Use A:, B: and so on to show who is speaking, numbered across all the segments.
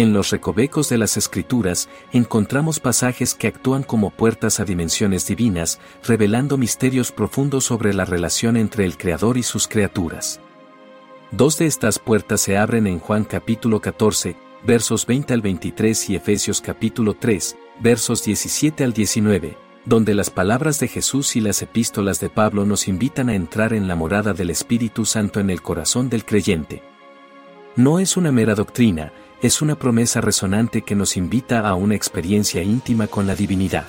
A: En los recovecos de las escrituras encontramos pasajes que actúan como puertas a dimensiones divinas, revelando misterios profundos sobre la relación entre el Creador y sus criaturas. Dos de estas puertas se abren en Juan capítulo 14, versos 20 al 23 y Efesios capítulo 3, versos 17 al 19, donde las palabras de Jesús y las epístolas de Pablo nos invitan a entrar en la morada del Espíritu Santo en el corazón del creyente. No es una mera doctrina, es una promesa resonante que nos invita a una experiencia íntima con la divinidad.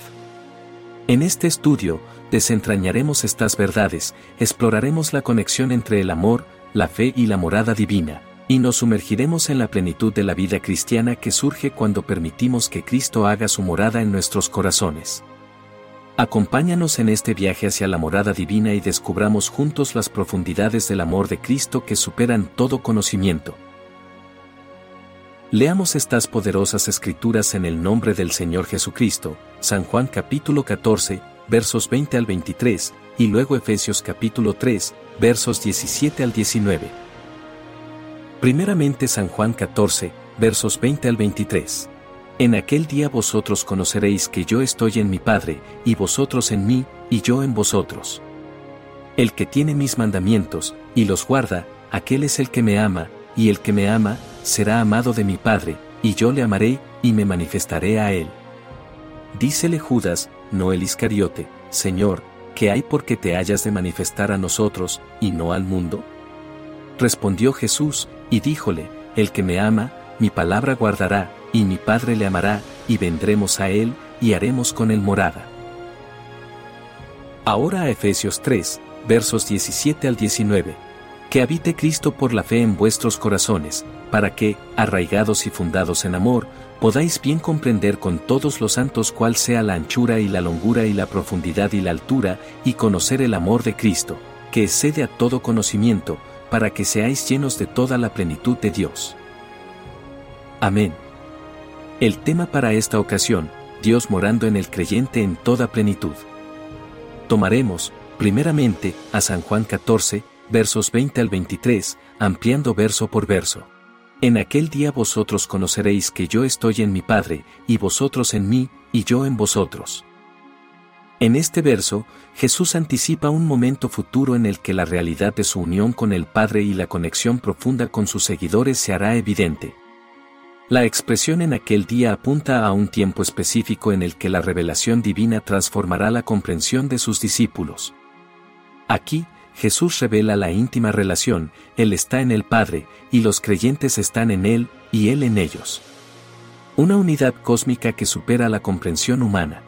A: En este estudio, desentrañaremos estas verdades, exploraremos la conexión entre el amor, la fe y la morada divina, y nos sumergiremos en la plenitud de la vida cristiana que surge cuando permitimos que Cristo haga su morada en nuestros corazones. Acompáñanos en este viaje hacia la morada divina y descubramos juntos las profundidades del amor de Cristo que superan todo conocimiento. Leamos estas poderosas escrituras en el nombre del Señor Jesucristo, San Juan capítulo 14, versos 20 al 23, y luego Efesios capítulo 3, versos 17 al 19. Primeramente San Juan 14, versos 20 al 23. En aquel día vosotros conoceréis que yo estoy en mi Padre, y vosotros en mí, y yo en vosotros. El que tiene mis mandamientos, y los guarda, aquel es el que me ama, y el que me ama, será amado de mi Padre, y yo le amaré, y me manifestaré a él. Dícele Judas, no el Iscariote, Señor, ¿qué hay porque te hayas de manifestar a nosotros, y no al mundo? Respondió Jesús, y díjole, El que me ama, mi palabra guardará, y mi Padre le amará, y vendremos a él, y haremos con él morada. Ahora a Efesios 3, versos 17 al 19 que habite Cristo por la fe en vuestros corazones, para que, arraigados y fundados en amor, podáis bien comprender con todos los santos cuál sea la anchura y la longura y la profundidad y la altura, y conocer el amor de Cristo, que excede a todo conocimiento, para que seáis llenos de toda la plenitud de Dios. Amén. El tema para esta ocasión, Dios morando en el creyente en toda plenitud. Tomaremos, primeramente, a San Juan 14, versos 20 al 23, ampliando verso por verso. En aquel día vosotros conoceréis que yo estoy en mi Padre, y vosotros en mí, y yo en vosotros. En este verso, Jesús anticipa un momento futuro en el que la realidad de su unión con el Padre y la conexión profunda con sus seguidores se hará evidente. La expresión en aquel día apunta a un tiempo específico en el que la revelación divina transformará la comprensión de sus discípulos. Aquí, Jesús revela la íntima relación, Él está en el Padre, y los creyentes están en Él, y Él en ellos. Una unidad cósmica que supera la comprensión humana.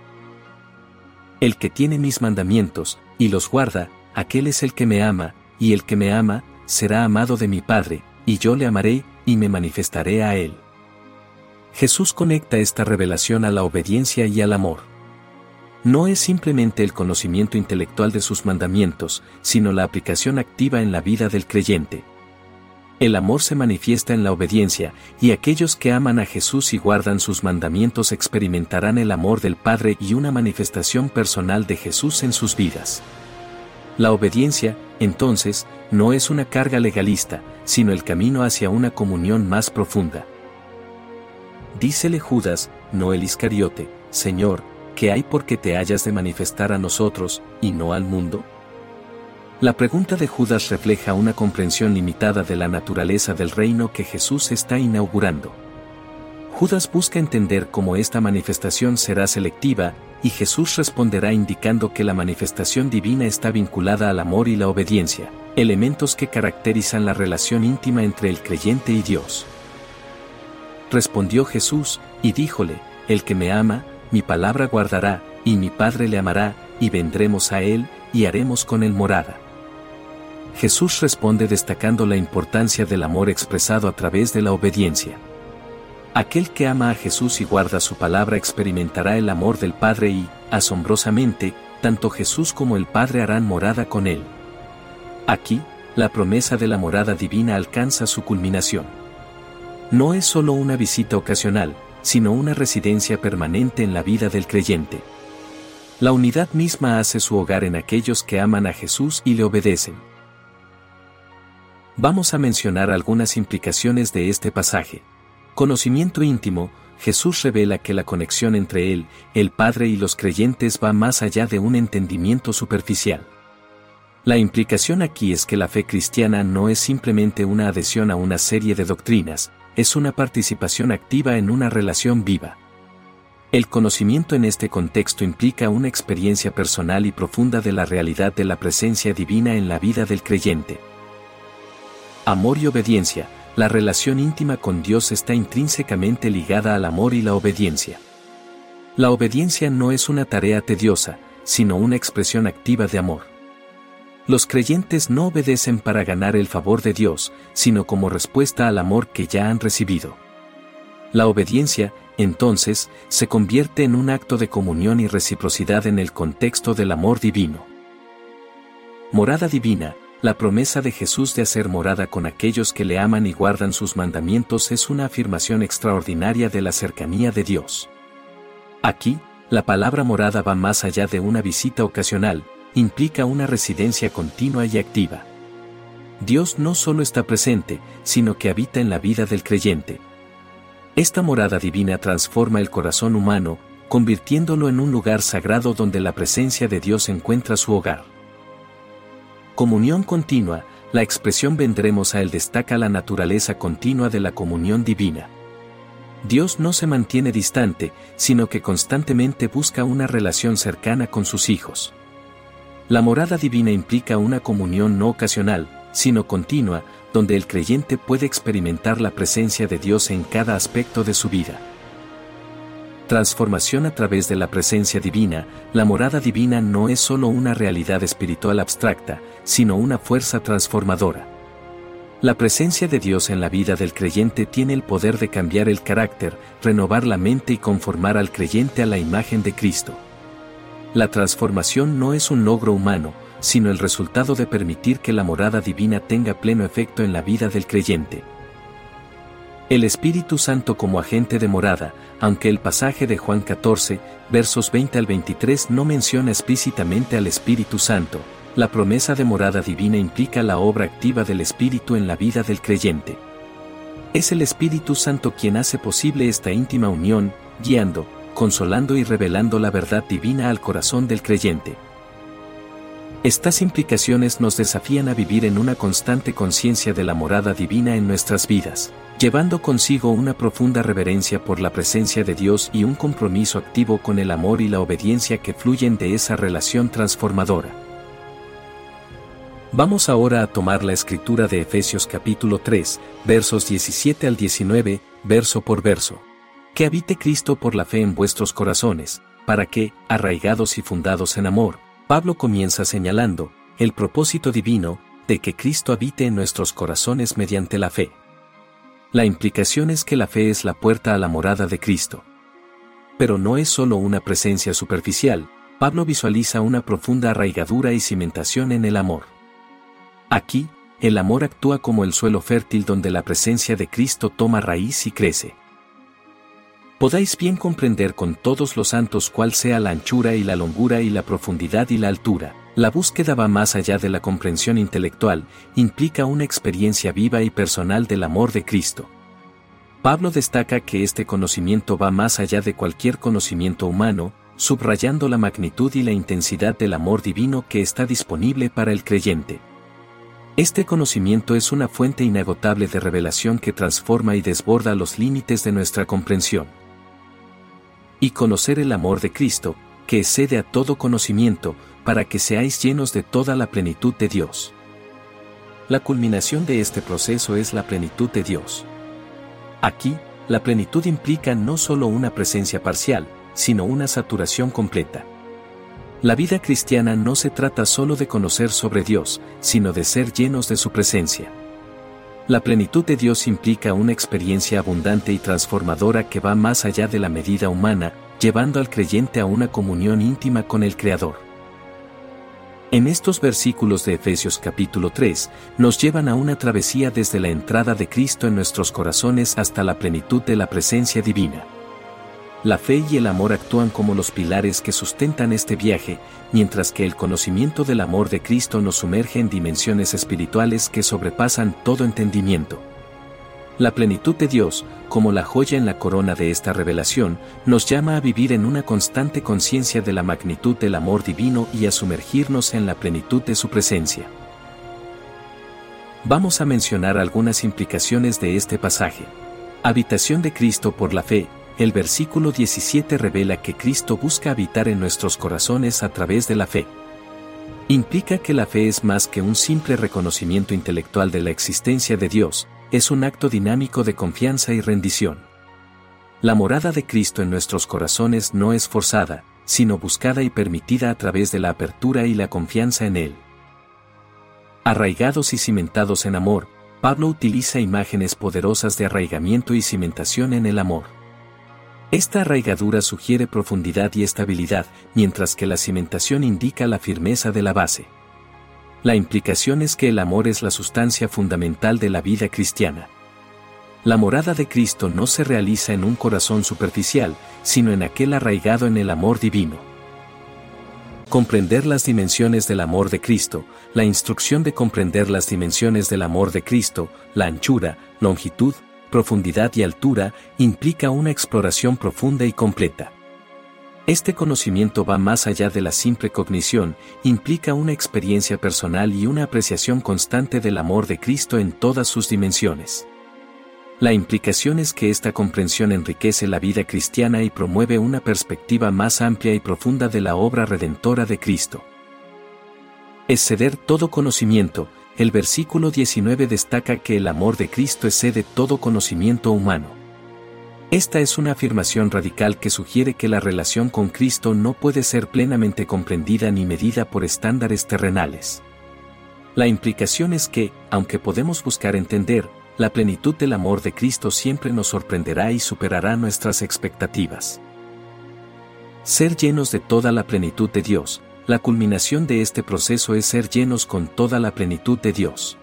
A: El que tiene mis mandamientos, y los guarda, aquel es el que me ama, y el que me ama, será amado de mi Padre, y yo le amaré, y me manifestaré a Él. Jesús conecta esta revelación a la obediencia y al amor no es simplemente el conocimiento intelectual de sus mandamientos, sino la aplicación activa en la vida del creyente. El amor se manifiesta en la obediencia, y aquellos que aman a Jesús y guardan sus mandamientos experimentarán el amor del Padre y una manifestación personal de Jesús en sus vidas. La obediencia, entonces, no es una carga legalista, sino el camino hacia una comunión más profunda. Dícele Judas, no el Iscariote, Señor, ¿qué hay porque te hayas de manifestar a nosotros, y no al mundo? La pregunta de Judas refleja una comprensión limitada de la naturaleza del reino que Jesús está inaugurando. Judas busca entender cómo esta manifestación será selectiva, y Jesús responderá indicando que la manifestación divina está vinculada al amor y la obediencia, elementos que caracterizan la relación íntima entre el creyente y Dios. Respondió Jesús, y díjole, El que me ama, mi palabra guardará, y mi Padre le amará, y vendremos a él, y haremos con él morada. Jesús responde destacando la importancia del amor expresado a través de la obediencia. Aquel que ama a Jesús y guarda su palabra experimentará el amor del Padre y, asombrosamente, tanto Jesús como el Padre harán morada con él. Aquí, la promesa de la morada divina alcanza su culminación. No es solo una visita ocasional, sino una residencia permanente en la vida del creyente. La unidad misma hace su hogar en aquellos que aman a Jesús y le obedecen. Vamos a mencionar algunas implicaciones de este pasaje. Conocimiento íntimo, Jesús revela que la conexión entre Él, el Padre y los creyentes va más allá de un entendimiento superficial. La implicación aquí es que la fe cristiana no es simplemente una adhesión a una serie de doctrinas, es una participación activa en una relación viva. El conocimiento en este contexto implica una experiencia personal y profunda de la realidad de la presencia divina en la vida del creyente. Amor y obediencia, la relación íntima con Dios está intrínsecamente ligada al amor y la obediencia. La obediencia no es una tarea tediosa, sino una expresión activa de amor. Los creyentes no obedecen para ganar el favor de Dios, sino como respuesta al amor que ya han recibido. La obediencia, entonces, se convierte en un acto de comunión y reciprocidad en el contexto del amor divino. Morada divina, la promesa de Jesús de hacer morada con aquellos que le aman y guardan sus mandamientos es una afirmación extraordinaria de la cercanía de Dios. Aquí, la palabra morada va más allá de una visita ocasional, implica una residencia continua y activa. Dios no solo está presente, sino que habita en la vida del creyente. Esta morada divina transforma el corazón humano, convirtiéndolo en un lugar sagrado donde la presencia de Dios encuentra su hogar. Comunión continua, la expresión vendremos a él destaca la naturaleza continua de la comunión divina. Dios no se mantiene distante, sino que constantemente busca una relación cercana con sus hijos. La morada divina implica una comunión no ocasional, sino continua, donde el creyente puede experimentar la presencia de Dios en cada aspecto de su vida transformación a través de la presencia divina, la morada divina no es solo una realidad espiritual abstracta, sino una fuerza transformadora. La presencia de Dios en la vida del creyente tiene el poder de cambiar el carácter, renovar la mente y conformar al creyente a la imagen de Cristo. La transformación no es un logro humano, sino el resultado de permitir que la morada divina tenga pleno efecto en la vida del creyente. El Espíritu Santo como agente de morada, aunque el pasaje de Juan 14, versos 20 al 23 no menciona explícitamente al Espíritu Santo, la promesa de morada divina implica la obra activa del Espíritu en la vida del creyente. Es el Espíritu Santo quien hace posible esta íntima unión, guiando, consolando y revelando la verdad divina al corazón del creyente. Estas implicaciones nos desafían a vivir en una constante conciencia de la morada divina en nuestras vidas llevando consigo una profunda reverencia por la presencia de Dios y un compromiso activo con el amor y la obediencia que fluyen de esa relación transformadora. Vamos ahora a tomar la escritura de Efesios capítulo 3, versos 17 al 19, verso por verso. Que habite Cristo por la fe en vuestros corazones, para que, arraigados y fundados en amor, Pablo comienza señalando, el propósito divino, de que Cristo habite en nuestros corazones mediante la fe. La implicación es que la fe es la puerta a la morada de Cristo. Pero no es solo una presencia superficial, Pablo visualiza una profunda arraigadura y cimentación en el amor. Aquí, el amor actúa como el suelo fértil donde la presencia de Cristo toma raíz y crece. Podáis bien comprender con todos los santos cuál sea la anchura y la longura y la profundidad y la altura. La búsqueda va más allá de la comprensión intelectual, implica una experiencia viva y personal del amor de Cristo. Pablo destaca que este conocimiento va más allá de cualquier conocimiento humano, subrayando la magnitud y la intensidad del amor divino que está disponible para el creyente. Este conocimiento es una fuente inagotable de revelación que transforma y desborda los límites de nuestra comprensión. Y conocer el amor de Cristo, que excede a todo conocimiento, para que seáis llenos de toda la plenitud de Dios. La culminación de este proceso es la plenitud de Dios. Aquí, la plenitud implica no solo una presencia parcial, sino una saturación completa. La vida cristiana no se trata solo de conocer sobre Dios, sino de ser llenos de su presencia. La plenitud de Dios implica una experiencia abundante y transformadora que va más allá de la medida humana, llevando al creyente a una comunión íntima con el Creador. En estos versículos de Efesios capítulo 3, nos llevan a una travesía desde la entrada de Cristo en nuestros corazones hasta la plenitud de la presencia divina. La fe y el amor actúan como los pilares que sustentan este viaje, mientras que el conocimiento del amor de Cristo nos sumerge en dimensiones espirituales que sobrepasan todo entendimiento. La plenitud de Dios, como la joya en la corona de esta revelación, nos llama a vivir en una constante conciencia de la magnitud del amor divino y a sumergirnos en la plenitud de su presencia. Vamos a mencionar algunas implicaciones de este pasaje. Habitación de Cristo por la fe, el versículo 17 revela que Cristo busca habitar en nuestros corazones a través de la fe. Implica que la fe es más que un simple reconocimiento intelectual de la existencia de Dios, es un acto dinámico de confianza y rendición. La morada de Cristo en nuestros corazones no es forzada, sino buscada y permitida a través de la apertura y la confianza en Él. Arraigados y cimentados en amor, Pablo utiliza imágenes poderosas de arraigamiento y cimentación en el amor. Esta arraigadura sugiere profundidad y estabilidad, mientras que la cimentación indica la firmeza de la base. La implicación es que el amor es la sustancia fundamental de la vida cristiana. La morada de Cristo no se realiza en un corazón superficial, sino en aquel arraigado en el amor divino. Comprender las dimensiones del amor de Cristo, la instrucción de comprender las dimensiones del amor de Cristo, la anchura, longitud, profundidad y altura, implica una exploración profunda y completa. Este conocimiento va más allá de la simple cognición, implica una experiencia personal y una apreciación constante del amor de Cristo en todas sus dimensiones. La implicación es que esta comprensión enriquece la vida cristiana y promueve una perspectiva más amplia y profunda de la obra redentora de Cristo. Exceder todo conocimiento, el versículo 19 destaca que el amor de Cristo excede todo conocimiento humano. Esta es una afirmación radical que sugiere que la relación con Cristo no puede ser plenamente comprendida ni medida por estándares terrenales. La implicación es que, aunque podemos buscar entender, la plenitud del amor de Cristo siempre nos sorprenderá y superará nuestras expectativas. Ser llenos de toda la plenitud de Dios, la culminación de este proceso es ser llenos con toda la plenitud de Dios.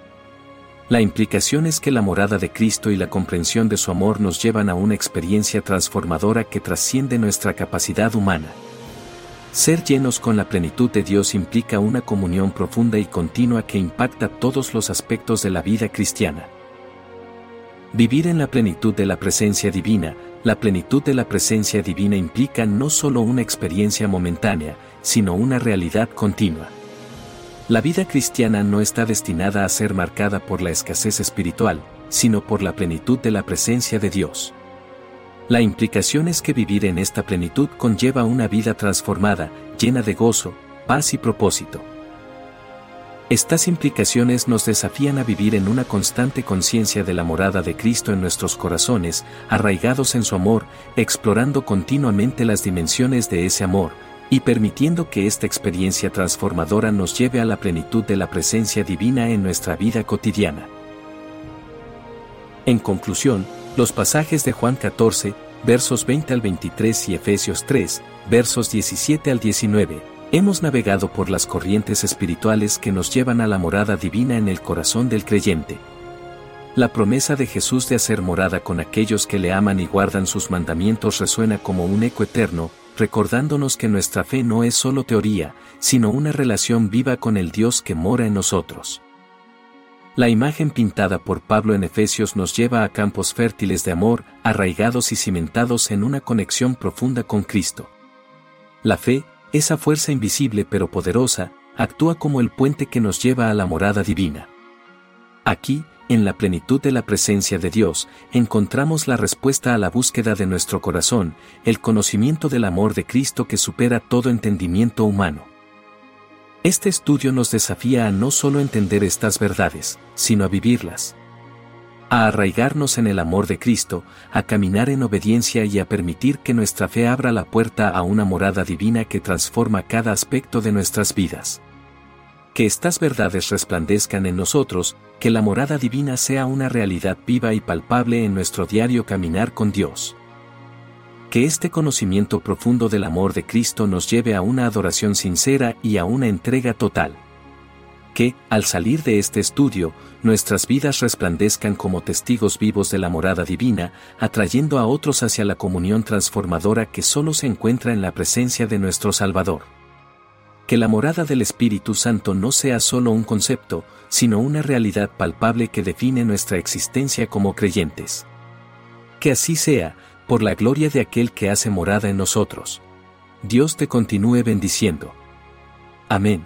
A: La implicación es que la morada de Cristo y la comprensión de su amor nos llevan a una experiencia transformadora que trasciende nuestra capacidad humana. Ser llenos con la plenitud de Dios implica una comunión profunda y continua que impacta todos los aspectos de la vida cristiana. Vivir en la plenitud de la presencia divina, la plenitud de la presencia divina implica no solo una experiencia momentánea, sino una realidad continua. La vida cristiana no está destinada a ser marcada por la escasez espiritual, sino por la plenitud de la presencia de Dios. La implicación es que vivir en esta plenitud conlleva una vida transformada, llena de gozo, paz y propósito. Estas implicaciones nos desafían a vivir en una constante conciencia de la morada de Cristo en nuestros corazones, arraigados en su amor, explorando continuamente las dimensiones de ese amor, y permitiendo que esta experiencia transformadora nos lleve a la plenitud de la presencia divina en nuestra vida cotidiana. En conclusión, los pasajes de Juan 14, versos 20 al 23 y Efesios 3, versos 17 al 19, Hemos navegado por las corrientes espirituales que nos llevan a la morada divina en el corazón del creyente. La promesa de Jesús de hacer morada con aquellos que le aman y guardan sus mandamientos resuena como un eco eterno, recordándonos que nuestra fe no es solo teoría, sino una relación viva con el Dios que mora en nosotros. La imagen pintada por Pablo en Efesios nos lleva a campos fértiles de amor, arraigados y cimentados en una conexión profunda con Cristo. La fe, esa fuerza invisible pero poderosa, actúa como el puente que nos lleva a la morada divina. Aquí, en la plenitud de la presencia de Dios, encontramos la respuesta a la búsqueda de nuestro corazón, el conocimiento del amor de Cristo que supera todo entendimiento humano. Este estudio nos desafía a no solo entender estas verdades, sino a vivirlas a arraigarnos en el amor de Cristo, a caminar en obediencia y a permitir que nuestra fe abra la puerta a una morada divina que transforma cada aspecto de nuestras vidas. Que estas verdades resplandezcan en nosotros, que la morada divina sea una realidad viva y palpable en nuestro diario caminar con Dios. Que este conocimiento profundo del amor de Cristo nos lleve a una adoración sincera y a una entrega total que, al salir de este estudio, nuestras vidas resplandezcan como testigos vivos de la morada divina, atrayendo a otros hacia la comunión transformadora que solo se encuentra en la presencia de nuestro Salvador. Que la morada del Espíritu Santo no sea solo un concepto, sino una realidad palpable que define nuestra existencia como creyentes. Que así sea, por la gloria de aquel que hace morada en nosotros. Dios te continúe bendiciendo. Amén.